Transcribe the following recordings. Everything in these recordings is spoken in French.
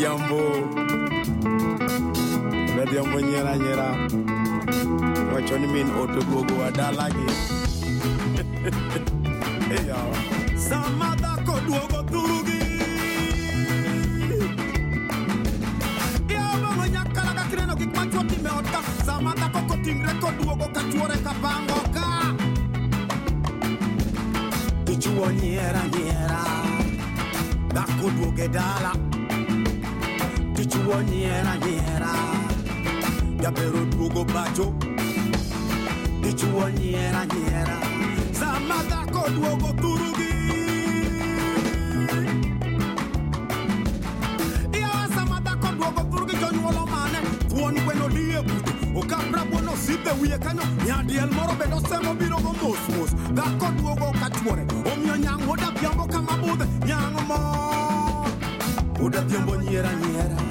Mediambo. Mediambo nyera nyera. Wachoni min otogogo adalagi. hey y'all. Samada koduogo turugi. Kireno gik machuo time ot ka sama dhako kotingre koduogo ka chuore ka pango ka nyera nyiera nyiera Dhako duoge dala go niera niera Davvero duogo bacio Di ciuo niera niera Zamada ko duogo turugi. Ia zamada ko duogo turugi Jonyuolo mane. Tuoni quello lì è buto buono si be kanyo. Nyadi el moro be no semo biro go mos mos. Dako duogo kachuore. Omio nyango da kama bude Nyango mo. Uda piambo niera niera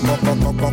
When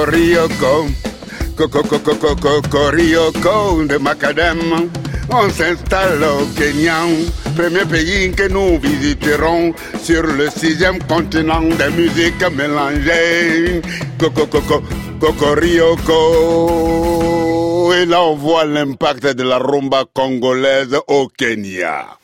Coriocco, Coriocco de Macadam, on s'installe au Kenya, premier pays que nous visiterons sur le sixième continent des musiques mélangées. Coco, coco, cocorioko. Et là, on voit l'impact de la rumba congolaise au Kenya.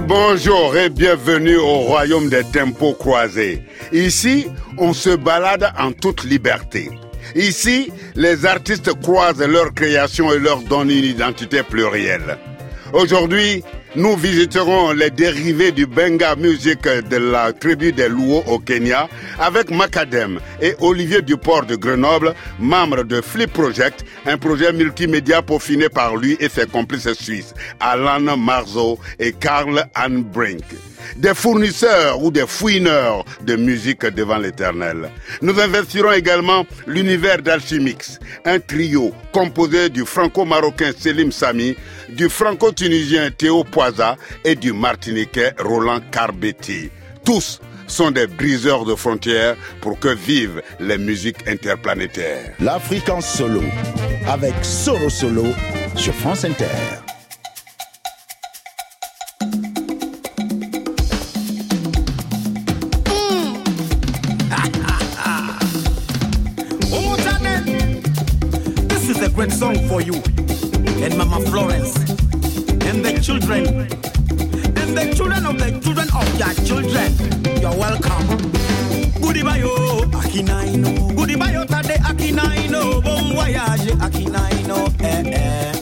Bonjour et bienvenue au royaume des tempos croisés. Ici, on se balade en toute liberté. Ici, les artistes croisent leurs créations et leur donnent une identité plurielle. Aujourd'hui, nous visiterons les dérivés du Benga Music de la tribu des Luo au Kenya avec Macadam et Olivier Duport de Grenoble, membre de Flip Project, un projet multimédia peaufiné par lui et ses complices suisses, Alan Marzo et Karl Brink des fournisseurs ou des fouineurs de musique devant l'éternel. Nous investirons également l'univers d'Alchimix, un trio composé du franco-marocain Selim Sami, du franco-tunisien Théo Poisa et du martiniquais Roland Carbetti. Tous sont des briseurs de frontières pour que vivent les musiques interplanétaires. L'Afrique en solo, avec Solo Solo sur France Inter. great song for you and Mama Florence and the children and the children of the children of your children. You're welcome. Goodie bayo, akinaino. Goodie bayo tade akinaino. Bon voyage akinaino. Eh eh.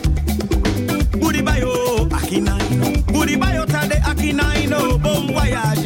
Goodie bayo, akinaino. Goodie bayo tade akinaino. Bon voyage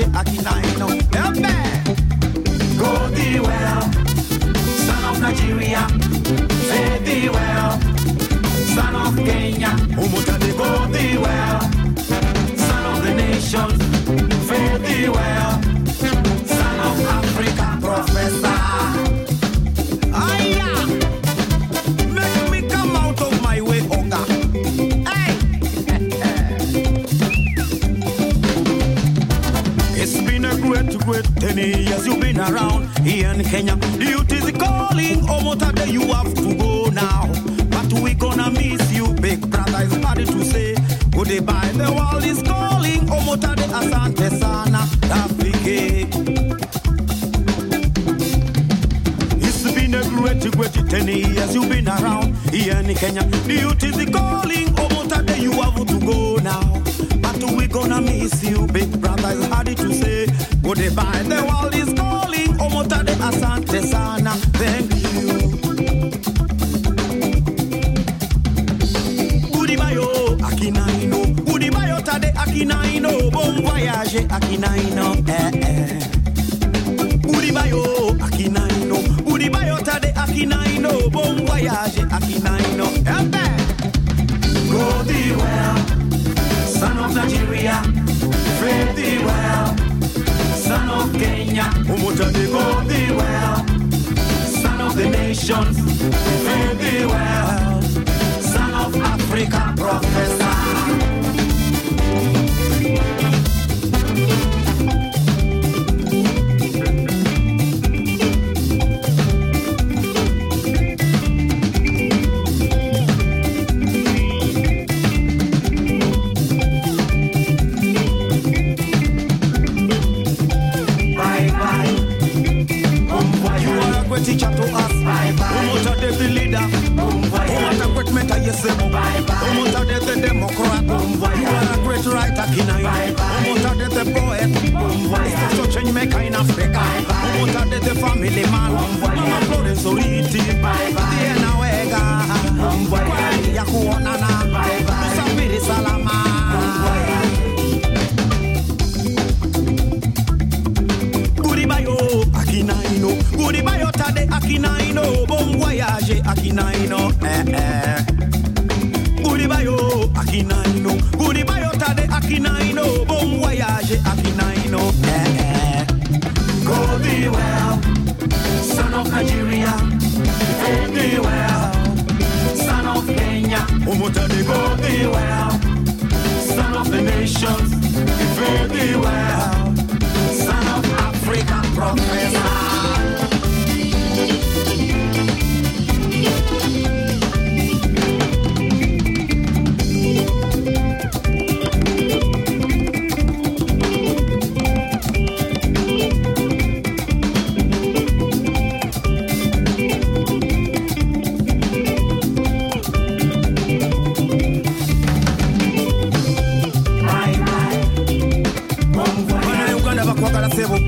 Uganda sebo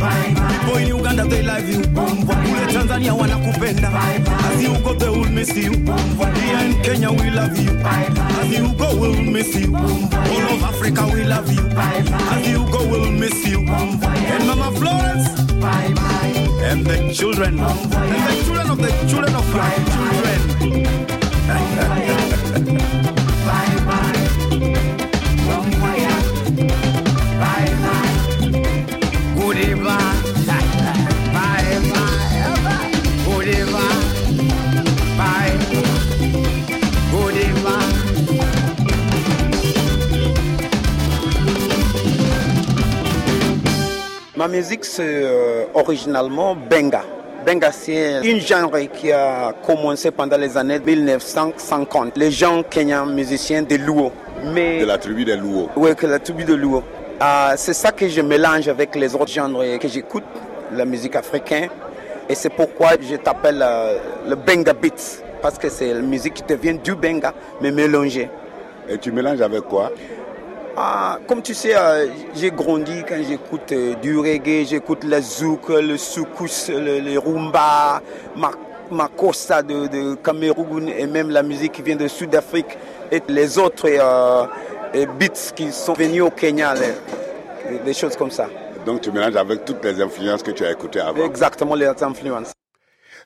People in Uganda they love you. Kule Tanzania wanakupenda. As you go they will miss you. Here in Kenya we love you. As you go we'll miss you. All of Africa we love you. As you go we'll miss you. And Mama Florence. And the children. And the children of the children of my children Ma musique, c'est euh, originalement Benga. Benga, c'est une genre qui a commencé pendant les années 1950. Les gens kenyans musiciens de Luo. Mais, De la tribu des Louos. Oui, que la tribu de Luo. Ah, c'est ça que je mélange avec les autres genres que j'écoute, la musique africaine. Et c'est pourquoi je t'appelle euh, le Benga Beats. Parce que c'est la musique qui devient du Benga, mais mélangée. Et tu mélanges avec quoi? Ah, comme tu sais, euh, j'ai grandi quand j'écoute euh, du reggae, j'écoute le zouk, le soukous, le, le rumba, ma, makossa de, de Cameroun et même la musique qui vient de Sud-Afrique et les autres euh, et beats qui sont venus au Kenya, les- des choses comme ça. Donc tu mélanges avec toutes les influences que tu as écoutées avant. Exactement les influences.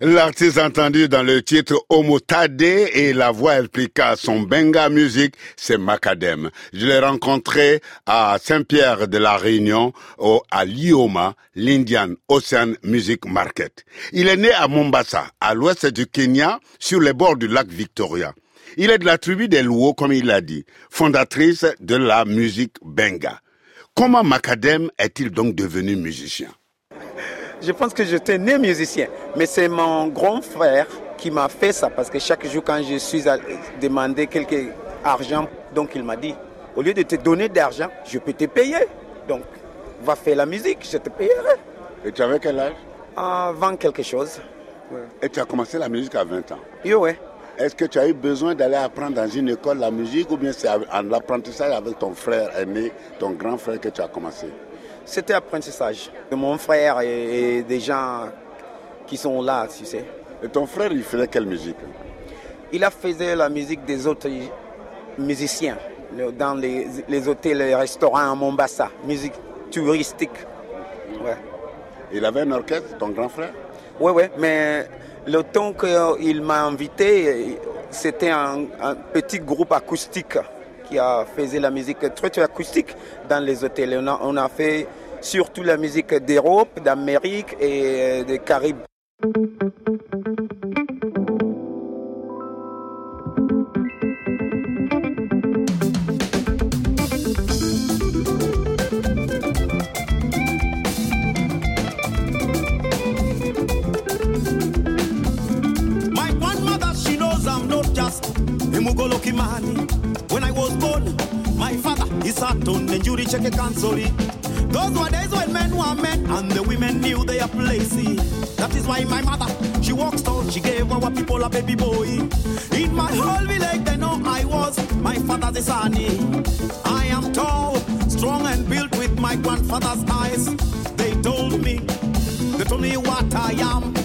L'artiste entendu dans le titre Omotade et la voix expliqua son benga musique, c'est Macadam. Je l'ai rencontré à Saint-Pierre de la Réunion, au, à Lioma, l'Indian Ocean Music Market. Il est né à Mombasa, à l'ouest du Kenya, sur les bords du lac Victoria. Il est de la tribu des Luo, comme il l'a dit, fondatrice de la musique benga. Comment Macadam est-il donc devenu musicien? Je pense que j'étais né musicien, mais c'est mon grand frère qui m'a fait ça parce que chaque jour quand je suis allé demander quelque argent, donc il m'a dit, au lieu de te donner d'argent, je peux te payer. Donc, va faire la musique, je te payerai. Et tu avais quel âge? Avant quelque chose. Et tu as commencé la musique à 20 ans. Yo, ouais. Est-ce que tu as eu besoin d'aller apprendre dans une école la musique ou bien c'est en apprentissage avec ton frère aîné, ton grand frère que tu as commencé? C'était apprentissage de mon frère et, et des gens qui sont là, tu sais. Et ton frère, il faisait quelle musique? Il a fait la musique des autres musiciens dans les, les hôtels et les restaurants à Mombasa, musique touristique. Ouais. Il avait un orchestre, ton grand frère? Ouais, ouais, mais le temps qu'il m'a invité, c'était un, un petit groupe acoustique qui a fait la musique très, très acoustique dans les hôtels. On a, on a fait surtout la musique d'Europe, d'Amérique et des Caraïbes. Kimani. When I was born, my father, he sat on the jury check a console. Those were days when men were men and the women knew their place. That is why my mother, she walks tall, she gave our people a baby boy. In my whole village, they know I was my father's son. I am tall, strong, and built with my grandfather's eyes. They told me, they told me what I am.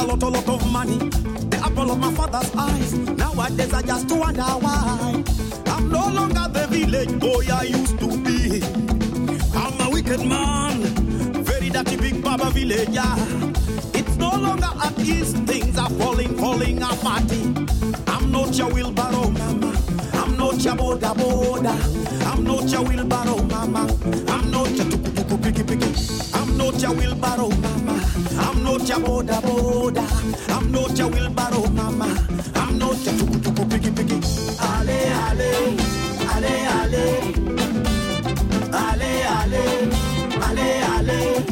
A lot, a lot of money. The apple of my father's eyes. Nowadays I just wonder why. I'm no longer the village boy I used to be. I'm a wicked man, very dirty big baba villager. It's no longer at ease, things are falling, falling apart. I'm not your wheelbarrow mama. I'm not your boda boda. I'm not your wheelbarrow mama. I'm not your tuku tuku piki piki. I'm not your wheelbarrow mama. I'm not your boda boda. I'm not your wheelbarrow mama. I'm not your tuku tuku piggy piggy. Ale ale, ale ale, ale ale, ale ale.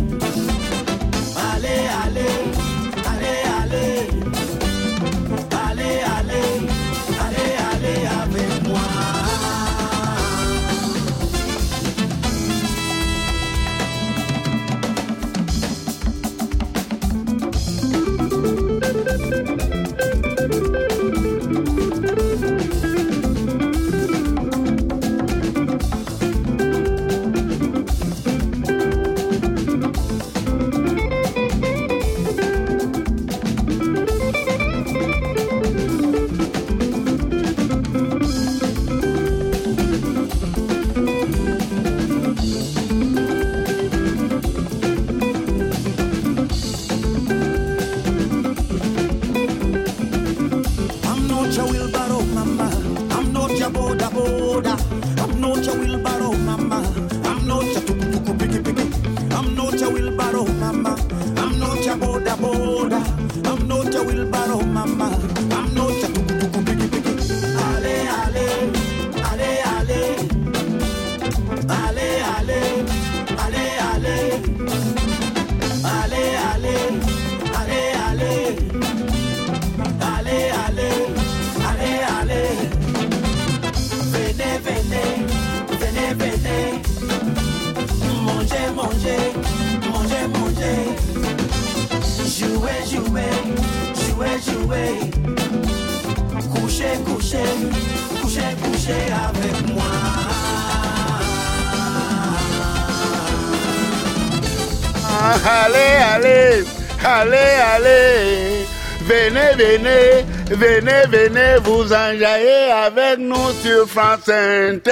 Allez, allez. Venez, venez, venez, venez vous enjailler avec nous sur France Inter.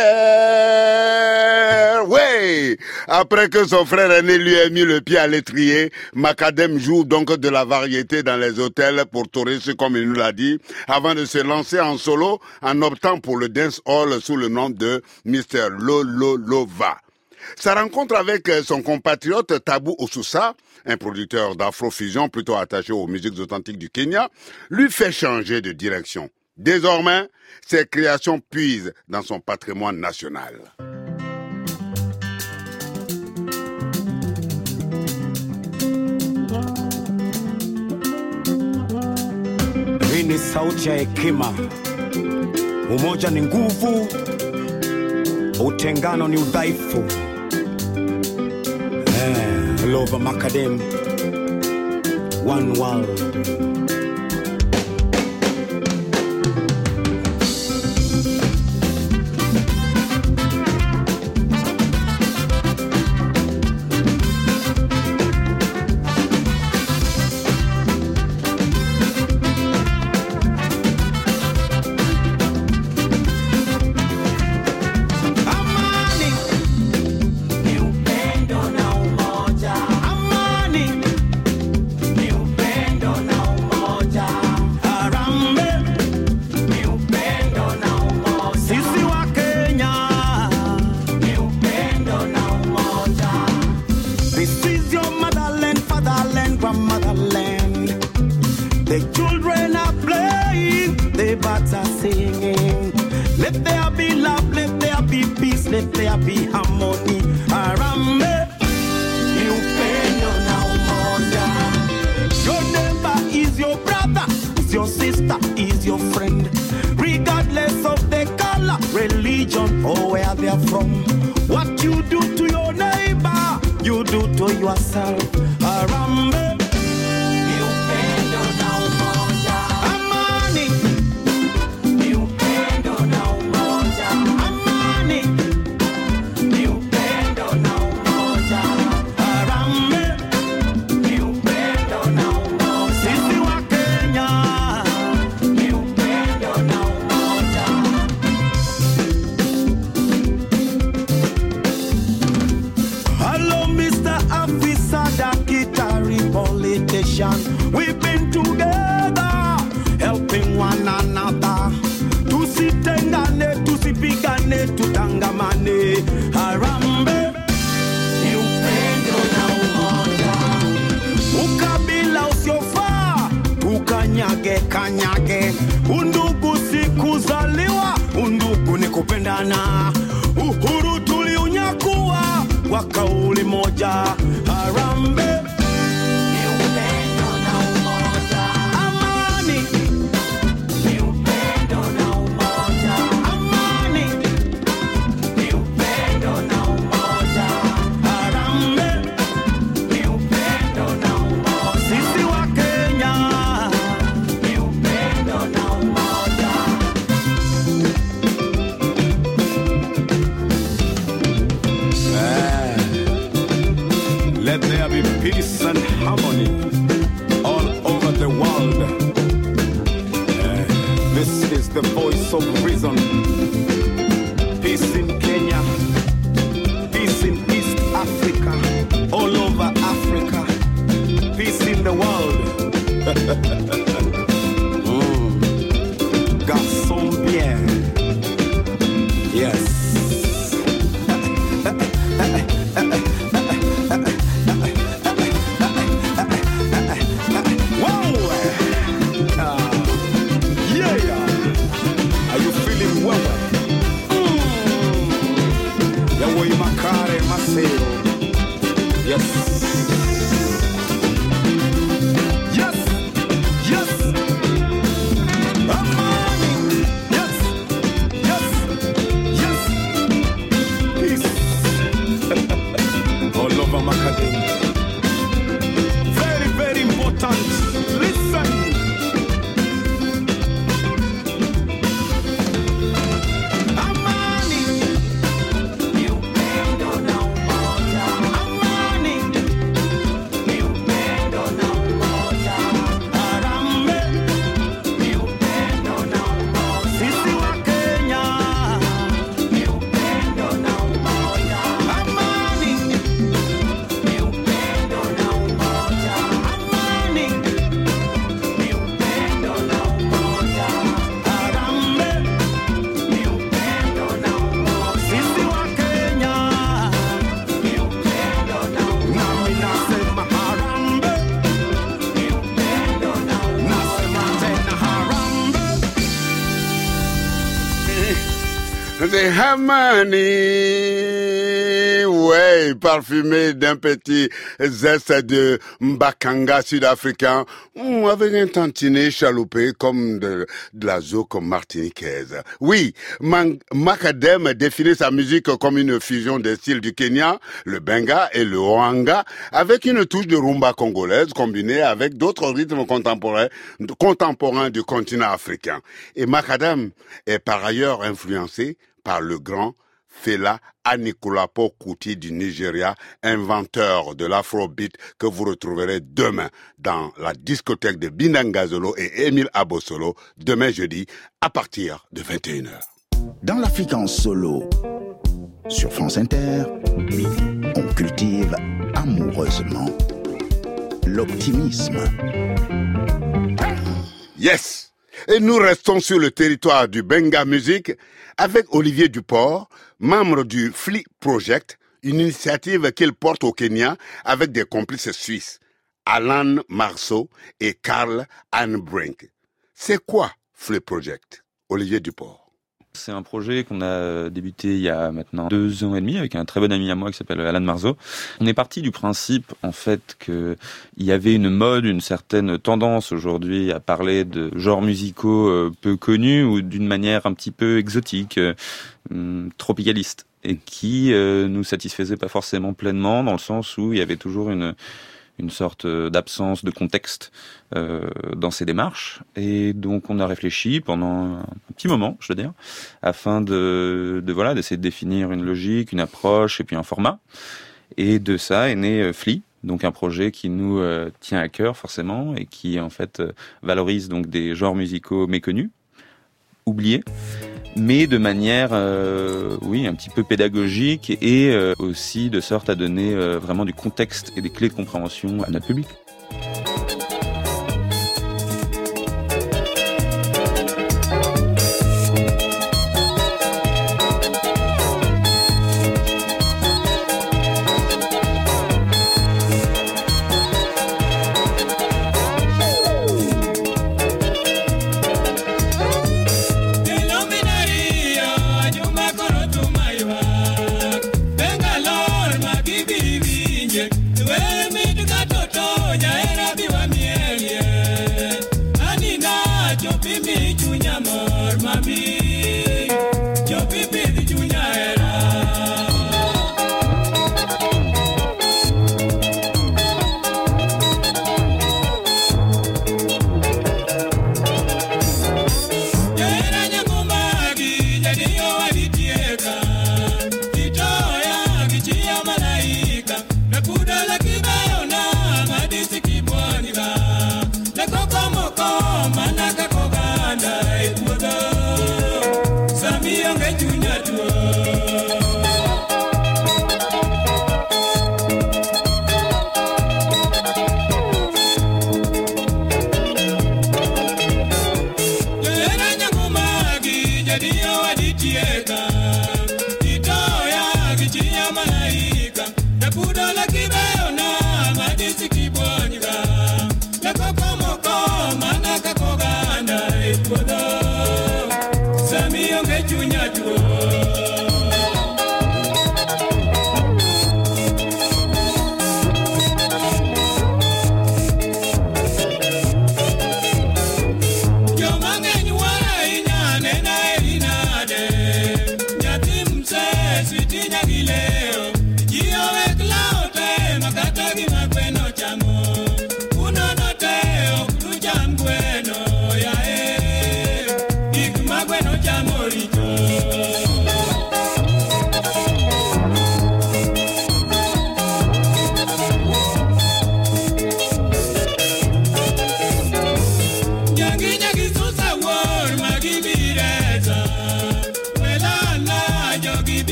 Oui, après que son frère aîné lui ait mis le pied à l'étrier, Macadam joue donc de la variété dans les hôtels pour touristes, comme il nous l'a dit, avant de se lancer en solo en optant pour le dance hall sous le nom de Mr. Lololova. Sa rencontre avec euh, son compatriote Tabu Osusa, un producteur d'afrofusion plutôt attaché aux musiques authentiques du Kenya, lui fait changer de direction. Désormais, ses créations puisent dans son patrimoine national. Lova Macadam, one world. The children are playing, the birds are singing. Let there be love, let there be peace, let there be harmony. Harambee ni upendo na umoja. Your neighbor is your brother, is your sister, is your friend. Regardless of the color, religion, or where they're from. What you do to your neighbor, you do to yourself. Hamani, ouais, parfumé d'un petit zeste de Mbakanga sud-africain, avec un tantinet chaloupé comme de, la zouk martiniquaise. Oui, Man- Macadam définit sa musique comme une fusion des styles du Kenya, le Benga et le Oanga, avec une touche de rumba congolaise combinée avec d'autres rythmes contemporains, contemporains du continent africain. Et Macadam est par ailleurs influencé par le grand Fela Anikulapo Kuti du Nigeria, inventeur de l'afrobeat que vous retrouverez demain dans la discothèque de Binangazolo et Emile Abosolo, demain jeudi, à partir de 21h. Dans l'Afrique en solo, sur France Inter, on cultive amoureusement l'optimisme. Yes! Et nous restons sur le territoire du Benga Music avec Olivier Duport, membre du FLI Project, une initiative qu'il porte au Kenya avec des complices suisses, Alan Marceau et Karl Anbrink. C'est quoi FLI Project? Olivier Duport. C'est un projet qu'on a débuté il y a maintenant deux ans et demi avec un très bon ami à moi qui s'appelle Alan Marzo. On est parti du principe en fait que il y avait une mode, une certaine tendance aujourd'hui à parler de genres musicaux euh, peu connus ou d'une manière un petit peu exotique, euh, hum, tropicaliste et qui euh, nous satisfaisait pas forcément pleinement dans le sens où il y avait toujours une une sorte euh, d'absence de contexte euh, dans ces démarches. Et donc on a réfléchi pendant un petit moment, je veux dire, afin de, de voilà d'essayer de définir une logique, une approche et puis un format. Et de ça est né euh, Fli, donc un projet qui nous euh, tient à cœur forcément et qui en fait valorise donc des genres musicaux méconnus, oubliés, mais de manière, euh, oui, un petit peu pédagogique et euh, aussi de sorte à donner euh, vraiment du contexte et des clés de compréhension à notre public.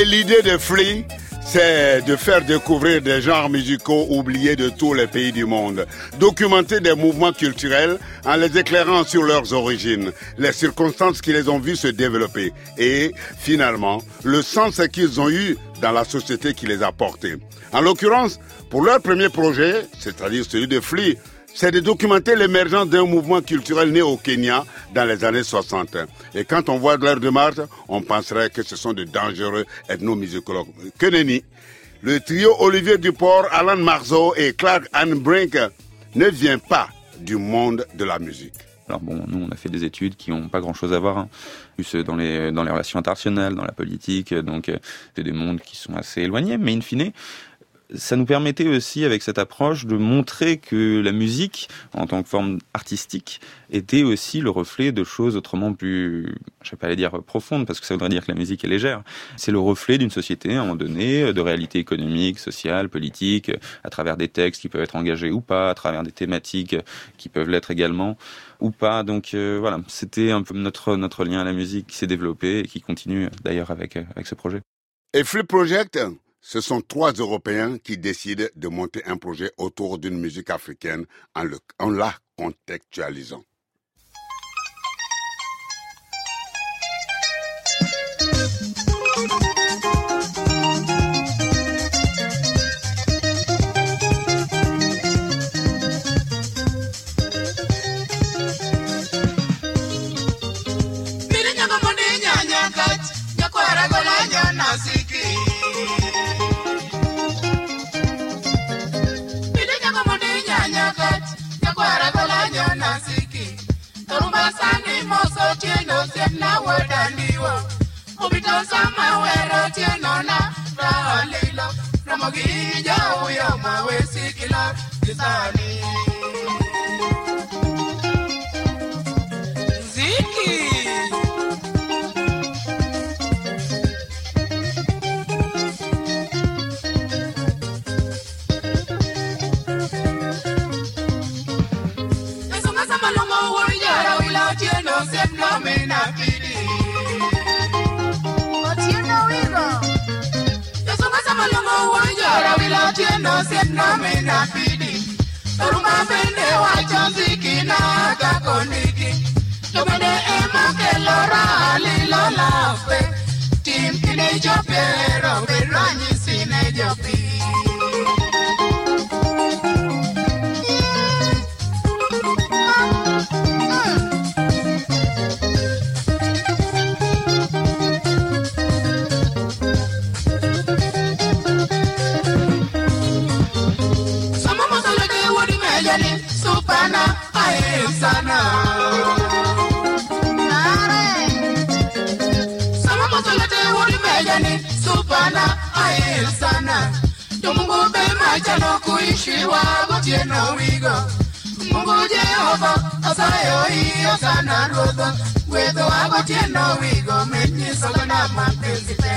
Et l'idée de Free, c'est de faire découvrir des genres musicaux oubliés de tous les pays du monde, documenter des mouvements culturels en les éclairant sur leurs origines, les circonstances qui les ont vus se développer et, finalement, le sens qu'ils ont eu dans la société qui les a portés. En l'occurrence, pour leur premier projet, c'est-à-dire celui de Flea, c'est de documenter l'émergence d'un mouvement culturel né au Kenya dans les années 60. Et quand on voit leur démarche, on penserait que ce sont de dangereux ethnomusicologues. Que nenni Le trio Olivier Duport, Alan Marceau et Clark Anne Brink ne vient pas du monde de la musique. Alors bon, nous on a fait des études qui n'ont pas grand-chose à voir, hein. plus dans les dans les relations internationales, dans la politique, donc euh, des mondes qui sont assez éloignés, mais in fine, ça nous permettait aussi, avec cette approche, de montrer que la musique, en tant que forme artistique, était aussi le reflet de choses autrement plus, je vais pas aller dire profondes, parce que ça voudrait dire que la musique est légère. C'est le reflet d'une société, à un moment donné, de réalité économique, sociale, politique, à travers des textes qui peuvent être engagés ou pas, à travers des thématiques qui peuvent l'être également ou pas. Donc euh, voilà, c'était un peu notre notre lien à la musique qui s'est développé et qui continue d'ailleurs avec avec ce projet. Et Flip Project, ce sont trois Européens qui décident de monter un projet autour d'une musique africaine en, la contextualisant. manimo sotieno siemna wadandiwo mubito sama wero tieno na raolilo romogi jauyo mawesikilo gisani said no me kina kakoniki. Tumene ema ke lora ali lola fe. Tim kine. acha nokuishiwa gotieno wigo Mungu Jehova asayo hiyo sana ruodha gwedho wa gotieno wigo minyisogo na mapenzi te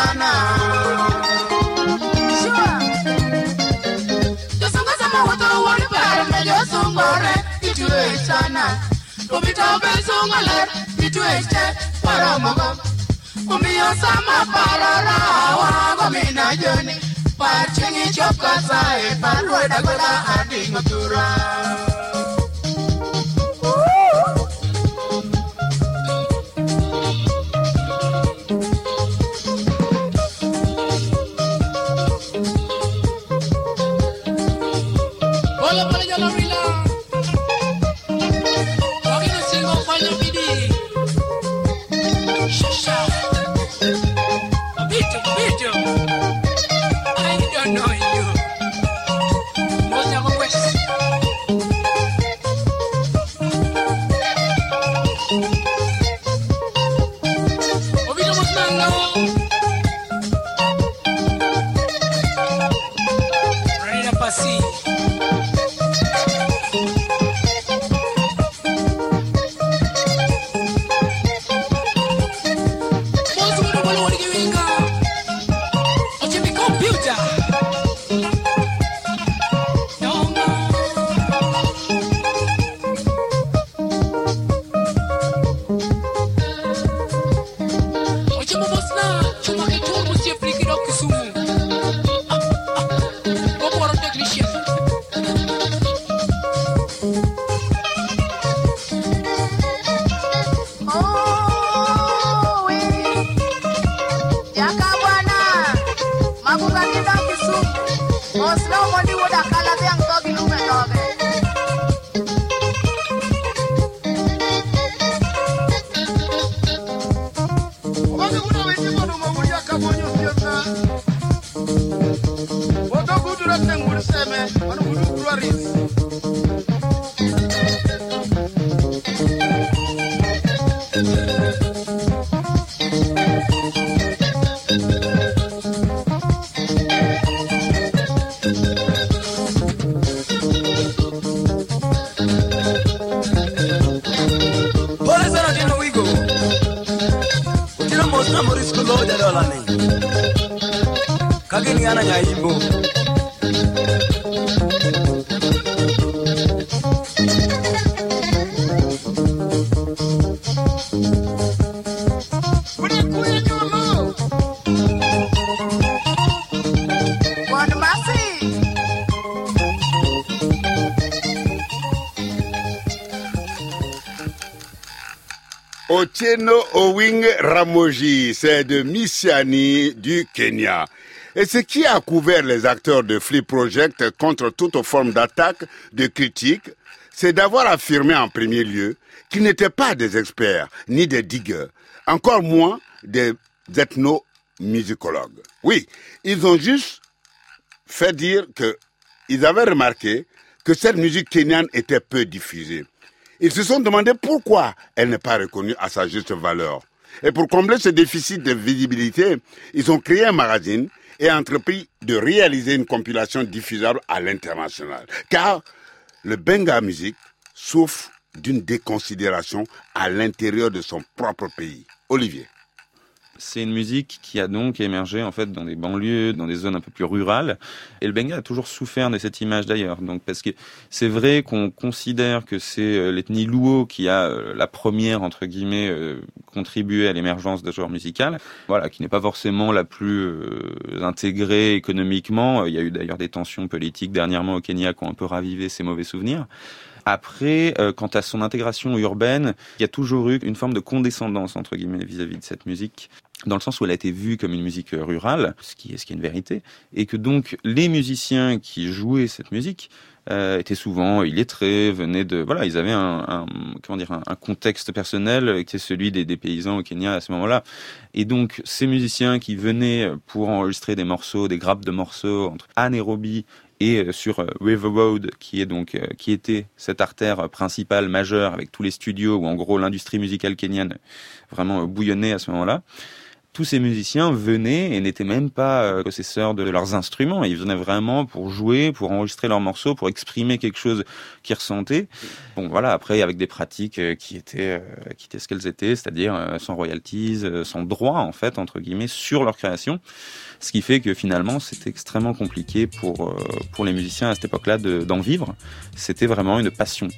sana josongoza mawuotho wuon ber ne josungore gitwech sana komita obesungo ler gitwech te waromogo omiyo sama pararawago mina joni. Par chieng' ichop kasae par lwedagola ading'o thura Otieno Owing Ramoji, c'est de Missiani du Kenya. Et ce qui a couvert les acteurs de Flip Project contre toute forme d'attaque, de critique, c'est d'avoir affirmé en premier lieu qu'ils n'étaient pas des experts ni des digueurs, encore moins des ethnomusicologues. Oui, ils ont juste fait dire que ils avaient remarqué que cette musique kenyane était peu diffusée. Ils se sont demandé pourquoi elle n'est pas reconnue à sa juste valeur. Et pour combler ce déficit de visibilité, ils ont créé un magazine et entrepris de réaliser une compilation diffusable à l'international. Car le Benga Music souffre d'une déconsidération à l'intérieur de son propre pays. Olivier. C'est une musique qui a donc émergé en fait dans des banlieues, dans des zones un peu plus rurales. Et le Benga a toujours souffert de cette image d'ailleurs. Donc parce que c'est vrai qu'on considère que c'est euh, l'ethnie Luo qui a euh, la première entre guillemets euh, contribué à l'émergence de genre musical. Voilà, qui n'est pas forcément la plus intégrée économiquement. Il y a eu d'ailleurs des tensions politiques dernièrement au Kenya qui ont un peu ravivé ces mauvais souvenirs. Après, quant à son intégration urbaine, il y a toujours eu une forme de condescendance entre guillemets vis-à-vis de cette musique dans le sens où elle a été vue comme une musique rurale, ce qui est ce qui est une vérité, et que donc les musiciens qui jouaient cette musique euh, étaient souvent illettrés, venaient de voilà, ils avaient un, comment dire un, contexte personnel qui est celui des, paysans au Kenya à ce moment-là, et donc ces musiciens qui venaient pour enregistrer des morceaux, des grappes de morceaux entre anaérobie et sur River Road, qui est donc qui était cette artère principale majeure avec tous les studios où en gros l'industrie musicale kenyane vraiment bouillonnait à ce moment-là tous ces musiciens venaient et n'étaient même pas possesseurs de leurs instruments. Ils venaient vraiment pour jouer, pour enregistrer leurs morceaux, pour exprimer quelque chose qu'ils ressentaient. Bon, voilà. Après, avec des pratiques qui étaient, qui étaient ce qu'elles étaient, c'est-à-dire sans royalties, sans droit en fait entre guillemets sur leur création. Ce qui fait que finalement, c'était extrêmement compliqué pour pour les musiciens à cette époque-là d'en vivre. C'était vraiment une passion.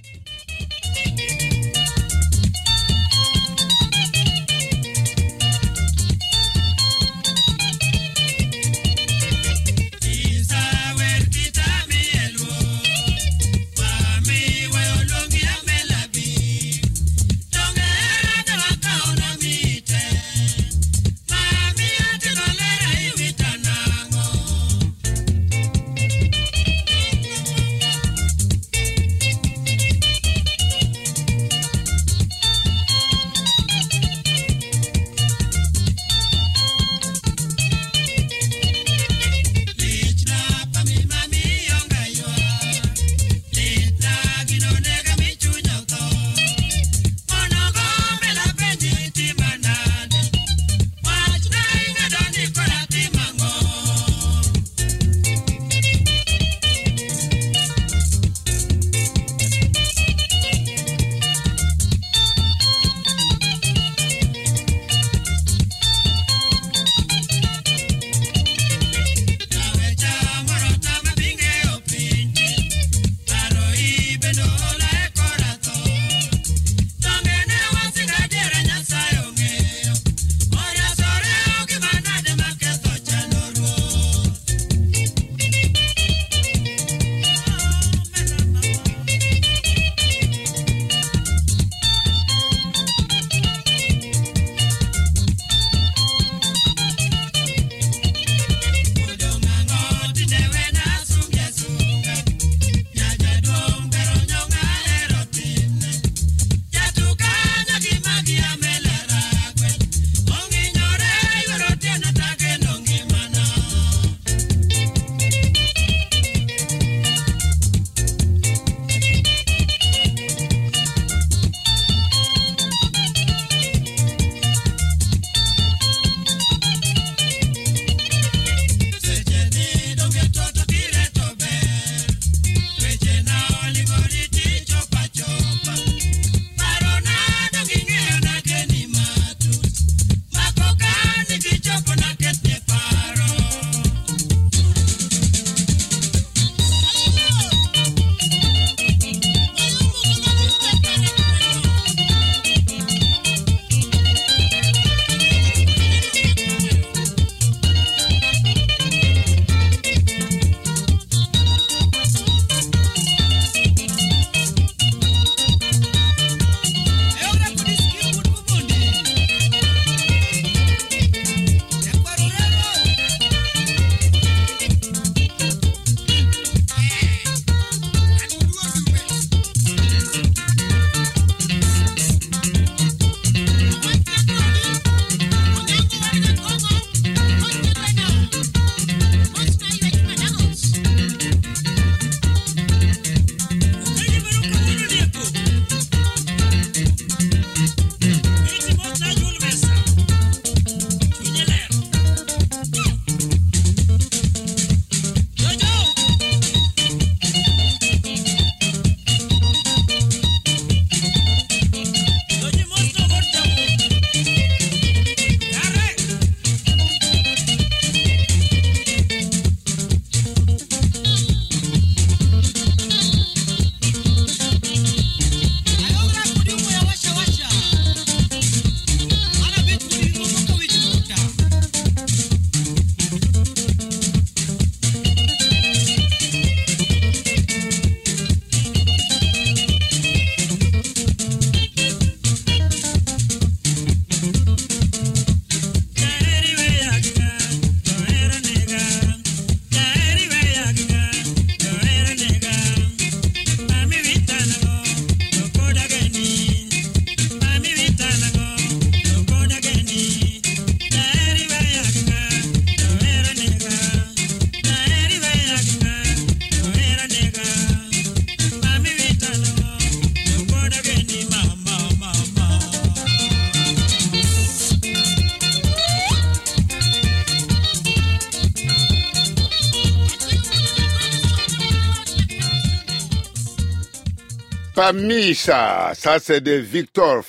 Mis ça. Ça, c'est de Victor,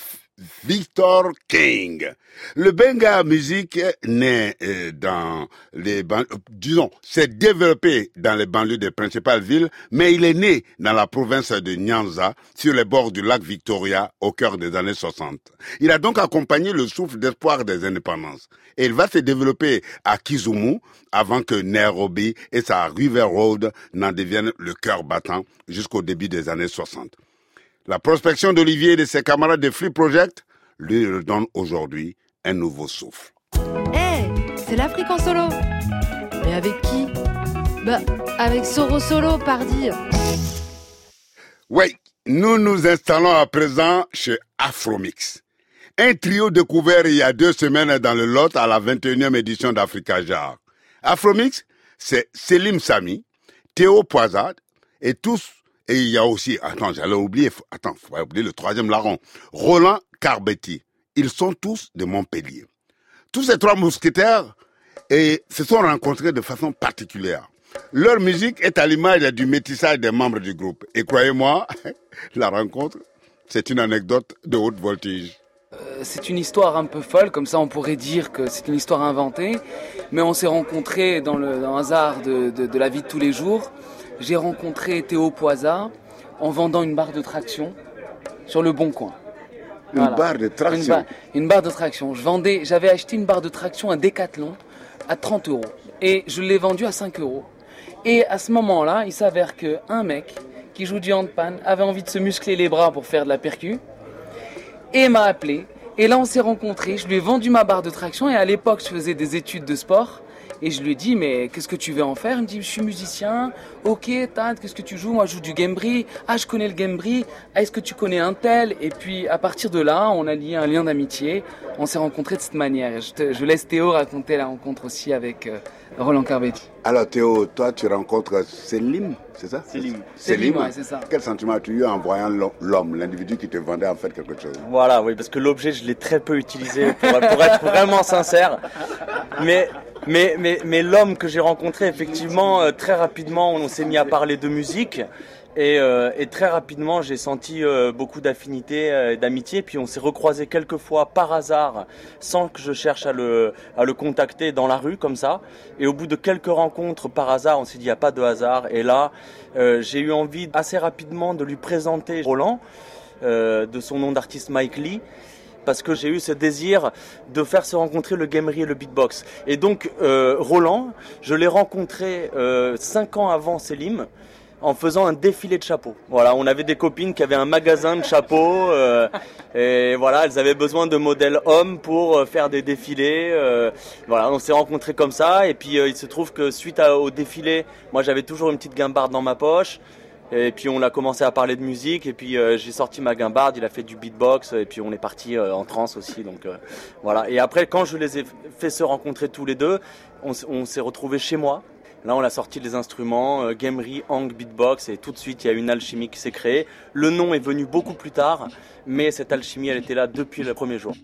Victor King. Le benga musique naît euh, dans les ban- euh, disons, s'est développé dans les banlieues des principales villes, mais il est né dans la province de Nyanza, sur les bords du lac Victoria, au cœur des années 60. Il a donc accompagné le souffle d'espoir des indépendances. Et il va se développer à Kisumu avant que Nairobi et sa River Road n'en deviennent le cœur battant jusqu'au début des années 60. La prospection d'Olivier et de ses camarades de Free Project lui redonne aujourd'hui un nouveau souffle. Hé, c'est l'Afrique en solo. Mais avec qui? Bah, avec Soro Solo, pardi. Oui, nous nous installons à présent chez Afromix. Un trio découvert il y a deux semaines dans le Lot à la 21e édition d'Africa Jar. Afromix, c'est Selim Sami, Théo Poisade et tous, et il y a aussi, attends, j'allais oublier, attends, faut pas oublier le troisième larron, Roland Carbetti. Ils sont tous de Montpellier. Tous ces trois mousquetaires et se sont rencontrés de façon particulière. Leur musique est à l'image du métissage des membres du groupe. Et croyez-moi, la rencontre, c'est une anecdote de haute voltige. Euh, C'est une histoire un peu folle, comme ça on pourrait dire que c'est une histoire inventée, mais on s'est rencontrés dans le, hasard de la vie de tous les jours. J'ai rencontré Théo Poisa en vendant une barre de traction sur le Bon Coin. Une Voilà. barre de Une, traction. une barre de traction. Je vendais, j'avais acheté une barre de traction à Decathlon à 30 euros et je l'ai vendue à 5 euros. Et à ce moment-là, il s'avère que un mec qui joue du handpan avait envie de se muscler les bras pour faire de la percu et m'a appelé. Et là, on s'est rencontrés. Je lui ai vendu ma barre de traction et à l'époque, je faisais des études de sport. Et je lui dit, mais qu'est-ce que tu veux en faire? Il me dit, je suis musicien. Ok, Tad, qu'est-ce que tu joues? Moi, je joue du gambri. Ah, je connais le gambri. Ah, est-ce que tu connais un tel? Et puis, à partir de là, on a lié un lien d'amitié. On s'est rencontrés de cette manière. Je laisse Théo raconter la rencontre aussi avec euh, Roland Carbetti. Alors Théo, toi tu rencontres Selim, c'est ça Selim. Selim, ouais, c'est ça. Quel sentiment as-tu eu en voyant l'ho- l'homme, l'individu qui te vendait en fait quelque chose? Voilà, oui, parce que l'objet, je l'ai très peu utilisé pour, pour être vraiment sincère. Mais, mais, mais, mais l'homme que j'ai rencontré, effectivement, euh, très rapidement, on s'est mis à parler de musique. Et, euh, et très rapidement, j'ai senti euh, beaucoup d'affinité euh, d'amitié. Puis on s'est recroisé quelques fois par hasard, sans que je cherche à le, à le contacter dans la rue comme ça. Et au bout de quelques rencontres par hasard, on s'est dit il n'y a pas de hasard. Et là, euh, j'ai eu envie assez rapidement de lui présenter Roland, euh, de son nom d'artiste Mike Lee parce que j'ai eu ce désir de faire se rencontrer le gamery et le beatbox. Et donc euh, Roland, je l'ai rencontré euh, cinq ans avant Selim en faisant un défilé de chapeaux. Voilà, on avait des copines qui avaient un magasin de chapeaux euh, et voilà, elles avaient besoin de modèles hommes pour euh, faire des défilés. euh, voilà, on s'est rencontrés comme ça et puis il se trouve que suite au défilé, moi j'avais toujours une petite guimbarde dans ma poche. Et puis on a commencé à parler de musique et puis j'ai sorti ma guimbarde, il a fait du beatbox et puis on est parti en trance aussi. Donc voilà. Et après quand je les ai fait se rencontrer tous les deux, on, on s'est retrouvés chez moi. Là on a sorti les instruments, euh, gamery, hang, beatbox et tout de suite il y a une alchimie qui s'est créée. Le nom est venu beaucoup plus tard, mais cette alchimie elle était là depuis le premier jour.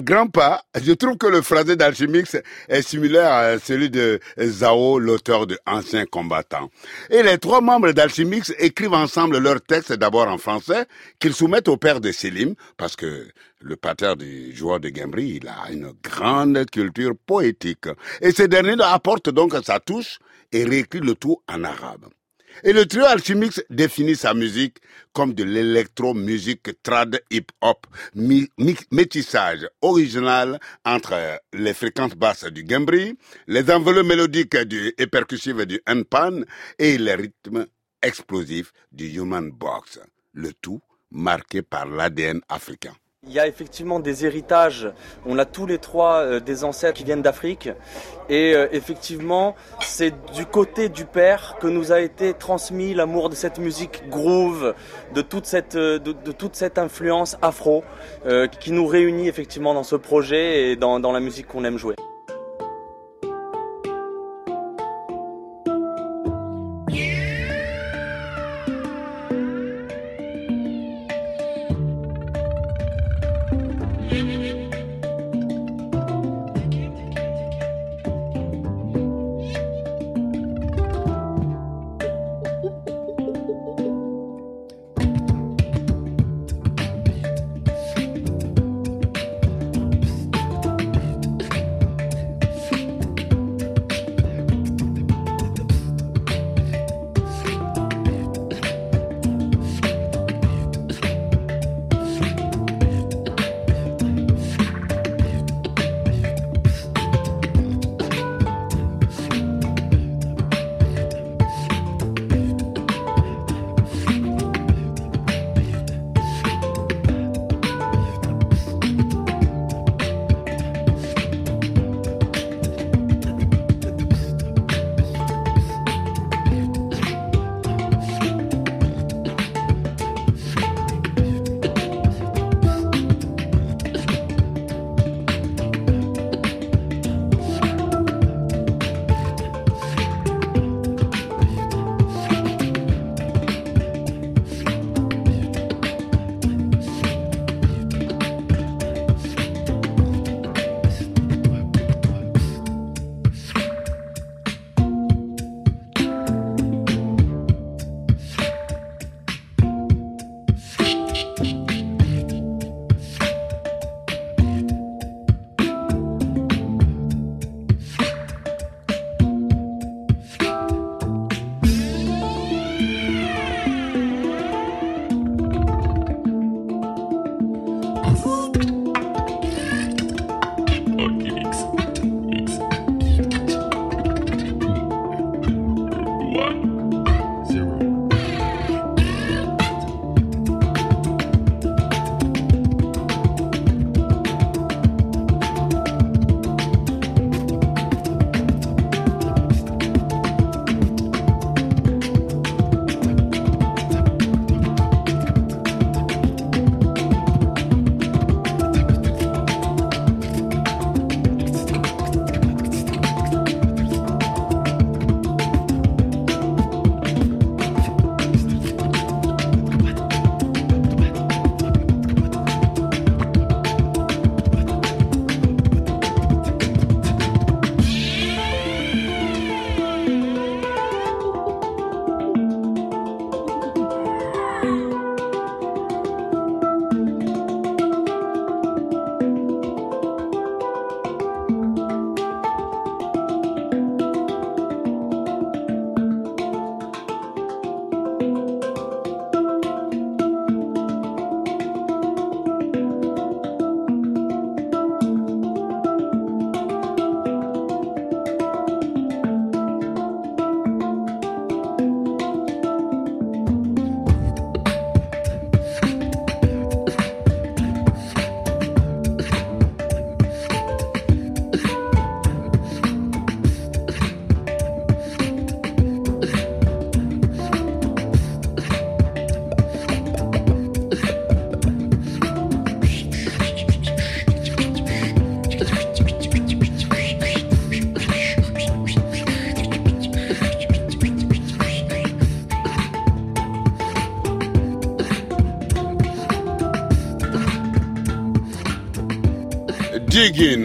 Grand Pas, je trouve que le phrasé d'Alchimix est similaire à celui de Zao, l'auteur de Anciens combattants. Et les trois membres d'Alchimix écrivent ensemble leurs textes d'abord en français, qu'ils soumettent au père de Selim, parce que le pater du joueur de Gambri, il a une grande culture poétique. Et ce dernier apporte donc sa touche et réécrit le tout en arabe. Et le trio Alchimix définit sa musique comme de l'électro-musique trad hip-hop, métissage original entre les fréquences basses du gambri, les enveloppes mélodiques du, et percussives du handpan et les rythmes explosifs du human box. Le tout marqué par l'ADN africain. Il y a effectivement des héritages. On a tous les trois euh, des ancêtres qui viennent d'Afrique. Et euh, effectivement, c'est du côté du père que nous a été transmis l'amour de cette musique groove, de toute cette, euh, de, toute cette influence afro qui nous réunit effectivement dans ce projet et dans la musique qu'on aime jouer.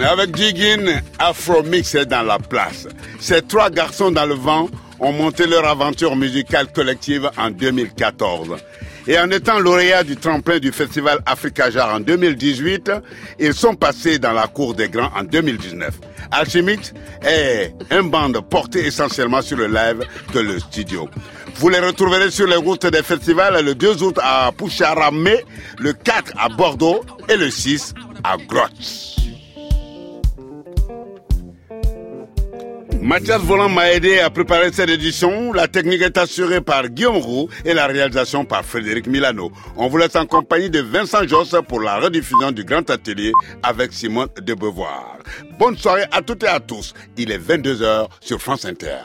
Avec Jiggin, Afromix est dans la place. Ces trois garçons dans le vent ont monté leur aventure musicale collective en 2014. Et en étant lauréats du tremplin du festival Africa Jar en 2018, ils sont passés dans la cour des grands en 2019. Alchemix est un band porté essentiellement sur le live que le studio. Vous les retrouverez sur les routes des festivals le 2 août à Poucharamé, le 4 à Bordeaux et le 6 à Grotte. Mathias Volant m'a aidé à préparer cette édition. La technique est assurée par Guillaume Roux et la réalisation par Frédéric Milano. On vous laisse en compagnie de Vincent Josse pour la rediffusion du Grand Atelier avec Simone de Beauvoir. Bonne soirée à toutes et à tous. Il est 22h sur France Inter.